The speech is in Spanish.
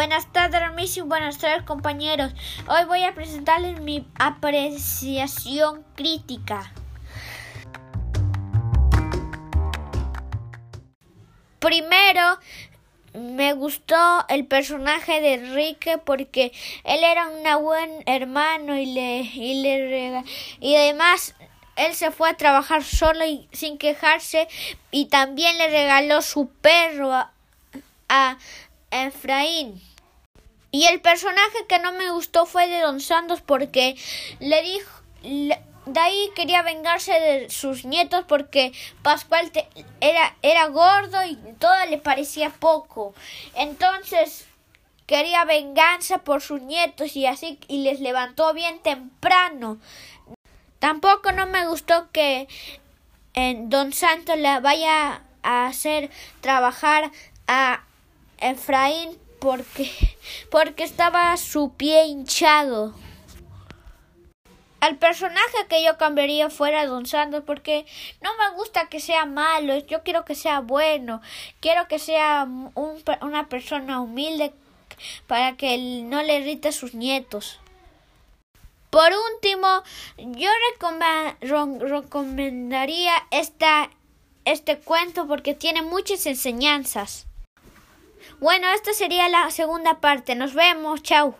Buenas tardes, mis y buenas tardes, compañeros. Hoy voy a presentarles mi apreciación crítica. Primero, me gustó el personaje de Enrique porque él era un buen hermano y le y le y además él se fue a trabajar solo y sin quejarse y también le regaló su perro a Efraín. Y el personaje que no me gustó fue de Don Santos porque le dijo de ahí quería vengarse de sus nietos porque Pascual era, era gordo y todo le parecía poco. Entonces quería venganza por sus nietos y así y les levantó bien temprano. Tampoco no me gustó que en Don Santos le vaya a hacer trabajar a Efraín porque porque estaba su pie hinchado. Al personaje que yo cambiaría fuera Don Santos porque no me gusta que sea malo, yo quiero que sea bueno, quiero que sea un, una persona humilde para que no le irrite a sus nietos. Por último, yo recomendaría esta, este cuento porque tiene muchas enseñanzas. Bueno, esta sería la segunda parte. Nos vemos. Chao.